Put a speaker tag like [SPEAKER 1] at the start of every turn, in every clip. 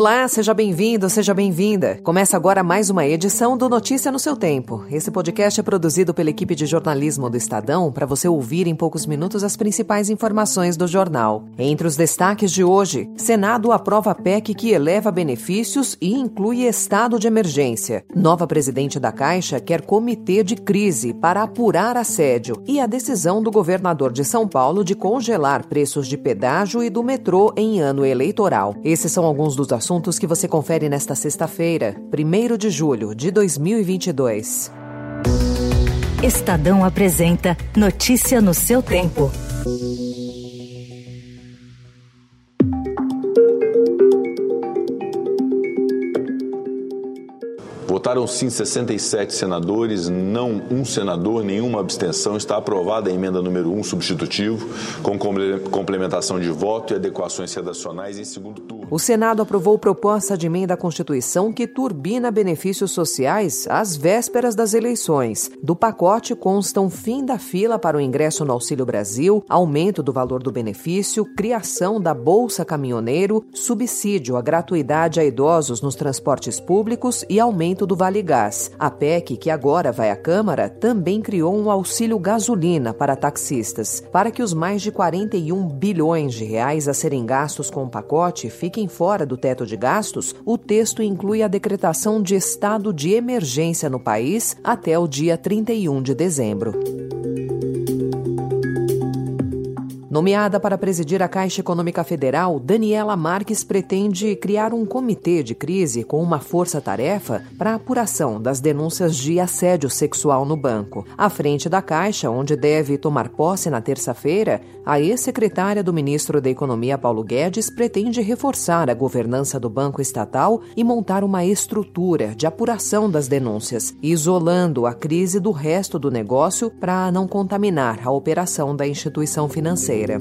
[SPEAKER 1] Olá, seja bem-vindo, seja bem-vinda. Começa agora mais uma edição do Notícia no seu Tempo. Esse podcast é produzido pela equipe de jornalismo do Estadão para você ouvir em poucos minutos as principais informações do jornal. Entre os destaques de hoje, Senado aprova PEC que eleva benefícios e inclui estado de emergência. Nova presidente da Caixa quer comitê de crise para apurar assédio e a decisão do governador de São Paulo de congelar preços de pedágio e do metrô em ano eleitoral. Esses são alguns dos assuntos assuntos que você confere nesta sexta-feira, 1 de julho de 2022.
[SPEAKER 2] Estadão apresenta Notícia no seu tempo.
[SPEAKER 3] Votaram sim 67 senadores, não um senador, nenhuma abstenção. Está aprovada a emenda número 1 substitutivo, com complementação de voto e adequações redacionais em segundo turno.
[SPEAKER 1] O Senado aprovou proposta de emenda à Constituição que turbina benefícios sociais às vésperas das eleições. Do pacote constam fim da fila para o ingresso no Auxílio Brasil, aumento do valor do benefício, criação da Bolsa Caminhoneiro, subsídio à gratuidade a idosos nos transportes públicos e aumento do Vale Gás. A PEC, que agora vai à Câmara, também criou um auxílio gasolina para taxistas. Para que os mais de 41 bilhões de reais a serem gastos com o pacote fiquem fora do teto de gastos, o texto inclui a decretação de estado de emergência no país até o dia 31 de dezembro. Nomeada para presidir a Caixa Econômica Federal, Daniela Marques pretende criar um comitê de crise com uma força-tarefa para apuração das denúncias de assédio sexual no banco. À frente da Caixa, onde deve tomar posse na terça-feira, a ex-secretária do ministro da Economia, Paulo Guedes, pretende reforçar a governança do banco estatal e montar uma estrutura de apuração das denúncias, isolando a crise do resto do negócio para não contaminar a operação da instituição financeira brasileira.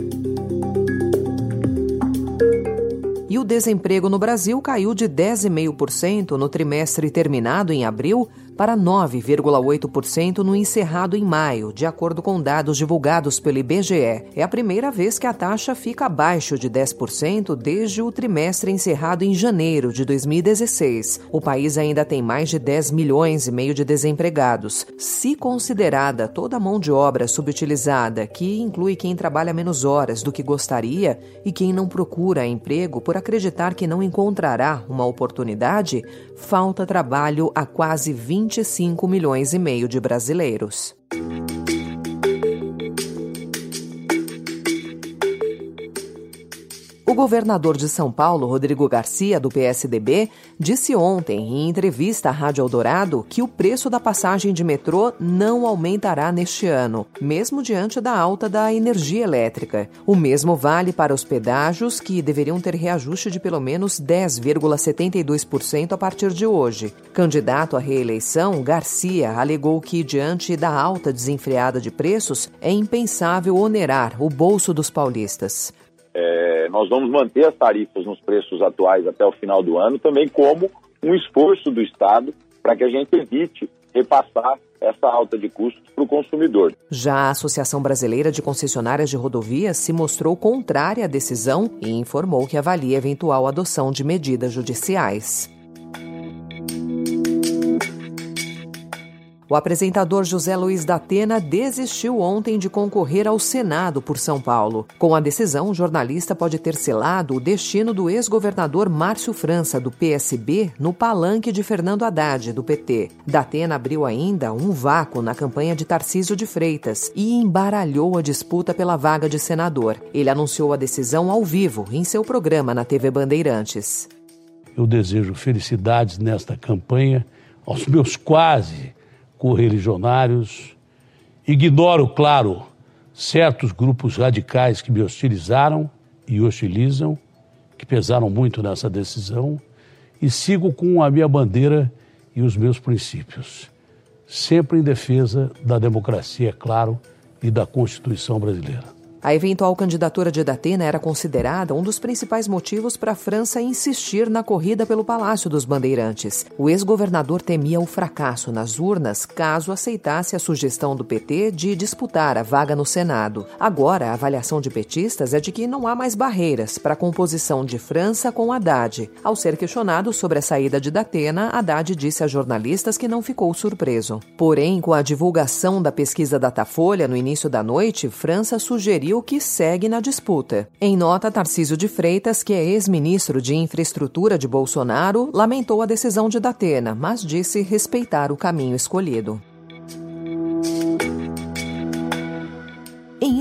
[SPEAKER 1] E o desemprego no Brasil caiu de 10,5% no trimestre terminado em abril para 9,8% no encerrado em maio, de acordo com dados divulgados pelo IBGE. É a primeira vez que a taxa fica abaixo de 10% desde o trimestre encerrado em janeiro de 2016. O país ainda tem mais de 10 milhões e meio de desempregados. Se considerada toda a mão de obra subutilizada, que inclui quem trabalha menos horas do que gostaria e quem não procura emprego por acreditar que não encontrará uma oportunidade, falta trabalho a quase 20 25 milhões e meio de brasileiros. Governador de São Paulo, Rodrigo Garcia, do PSDB, disse ontem, em entrevista à Rádio Eldorado, que o preço da passagem de metrô não aumentará neste ano, mesmo diante da alta da energia elétrica. O mesmo vale para os pedágios, que deveriam ter reajuste de pelo menos 10,72% a partir de hoje. Candidato à reeleição, Garcia alegou que, diante da alta desenfreada de preços, é impensável onerar o bolso dos paulistas.
[SPEAKER 4] É, nós vamos manter as tarifas nos preços atuais até o final do ano, também como um esforço do Estado para que a gente evite repassar essa alta de custos para o consumidor.
[SPEAKER 1] Já a Associação Brasileira de Concessionárias de Rodovias se mostrou contrária à decisão e informou que avalia eventual adoção de medidas judiciais. O apresentador José Luiz da Atena desistiu ontem de concorrer ao Senado por São Paulo. Com a decisão, o jornalista pode ter selado o destino do ex-governador Márcio França, do PSB, no palanque de Fernando Haddad, do PT. Datena abriu ainda um vácuo na campanha de Tarcísio de Freitas e embaralhou a disputa pela vaga de senador. Ele anunciou a decisão ao vivo em seu programa na TV Bandeirantes.
[SPEAKER 5] Eu desejo felicidades nesta campanha aos meus quase correligionários. Ignoro, claro, certos grupos radicais que me hostilizaram e hostilizam, que pesaram muito nessa decisão, e sigo com a minha bandeira e os meus princípios, sempre em defesa da democracia, é claro, e da Constituição brasileira.
[SPEAKER 1] A eventual candidatura de Datena era considerada um dos principais motivos para a França insistir na corrida pelo Palácio dos Bandeirantes. O ex-governador temia o fracasso nas urnas caso aceitasse a sugestão do PT de disputar a vaga no Senado. Agora, a avaliação de petistas é de que não há mais barreiras para a composição de França com Haddad. Ao ser questionado sobre a saída de Datena, Haddad disse a jornalistas que não ficou surpreso. Porém, com a divulgação da pesquisa Datafolha no início da noite, França sugeriu o que segue na disputa. Em nota, Tarcísio de Freitas, que é ex-ministro de Infraestrutura de Bolsonaro, lamentou a decisão de Datena, mas disse respeitar o caminho escolhido.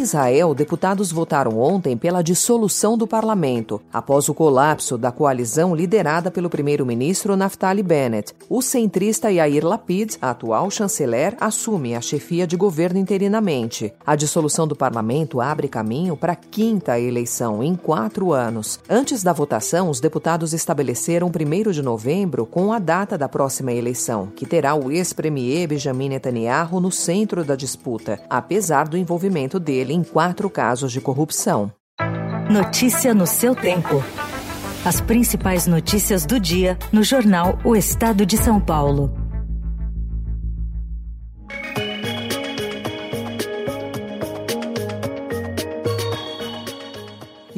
[SPEAKER 1] Israel, deputados votaram ontem pela dissolução do parlamento, após o colapso da coalizão liderada pelo primeiro-ministro Naftali Bennett. O centrista Yair Lapid, atual chanceler, assume a chefia de governo interinamente. A dissolução do parlamento abre caminho para a quinta eleição em quatro anos. Antes da votação, os deputados estabeleceram 1 de novembro com a data da próxima eleição, que terá o ex-premier Benjamin Netanyahu no centro da disputa, apesar do envolvimento dele em quatro casos de corrupção.
[SPEAKER 2] Notícia no seu tempo. As principais notícias do dia no jornal O Estado de São Paulo.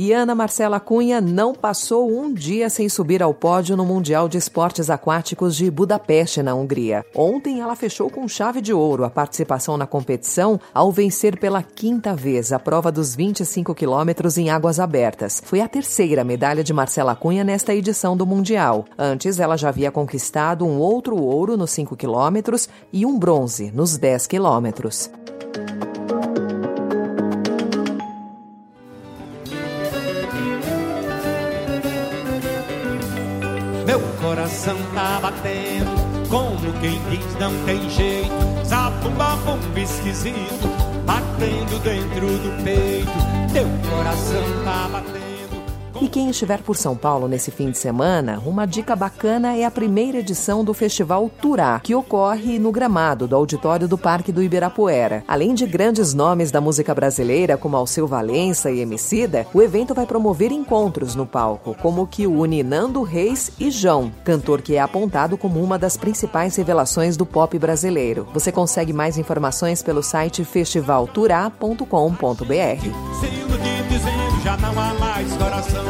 [SPEAKER 1] E Ana Marcela Cunha não passou um dia sem subir ao pódio no Mundial de Esportes Aquáticos de Budapeste, na Hungria. Ontem ela fechou com chave de ouro a participação na competição ao vencer pela quinta vez a prova dos 25 quilômetros em águas abertas. Foi a terceira medalha de Marcela Cunha nesta edição do Mundial. Antes, ela já havia conquistado um outro ouro nos 5 quilômetros e um bronze nos 10 quilômetros.
[SPEAKER 6] Coração tá batendo, como quem diz não tem jeito. Zabumba, bumba esquisito, batendo dentro do peito. Meu coração tá batendo.
[SPEAKER 1] E quem estiver por São Paulo nesse fim de semana, uma dica bacana é a primeira edição do Festival Turá, que ocorre no gramado do auditório do Parque do Ibirapuera. Além de grandes nomes da música brasileira, como Alceu Valença e Emicida, o evento vai promover encontros no palco, como o que une Nando Reis e João, cantor que é apontado como uma das principais revelações do pop brasileiro. Você consegue mais informações pelo site festivalturá.com.br.
[SPEAKER 6] Se iludir dizendo já não há mais coração.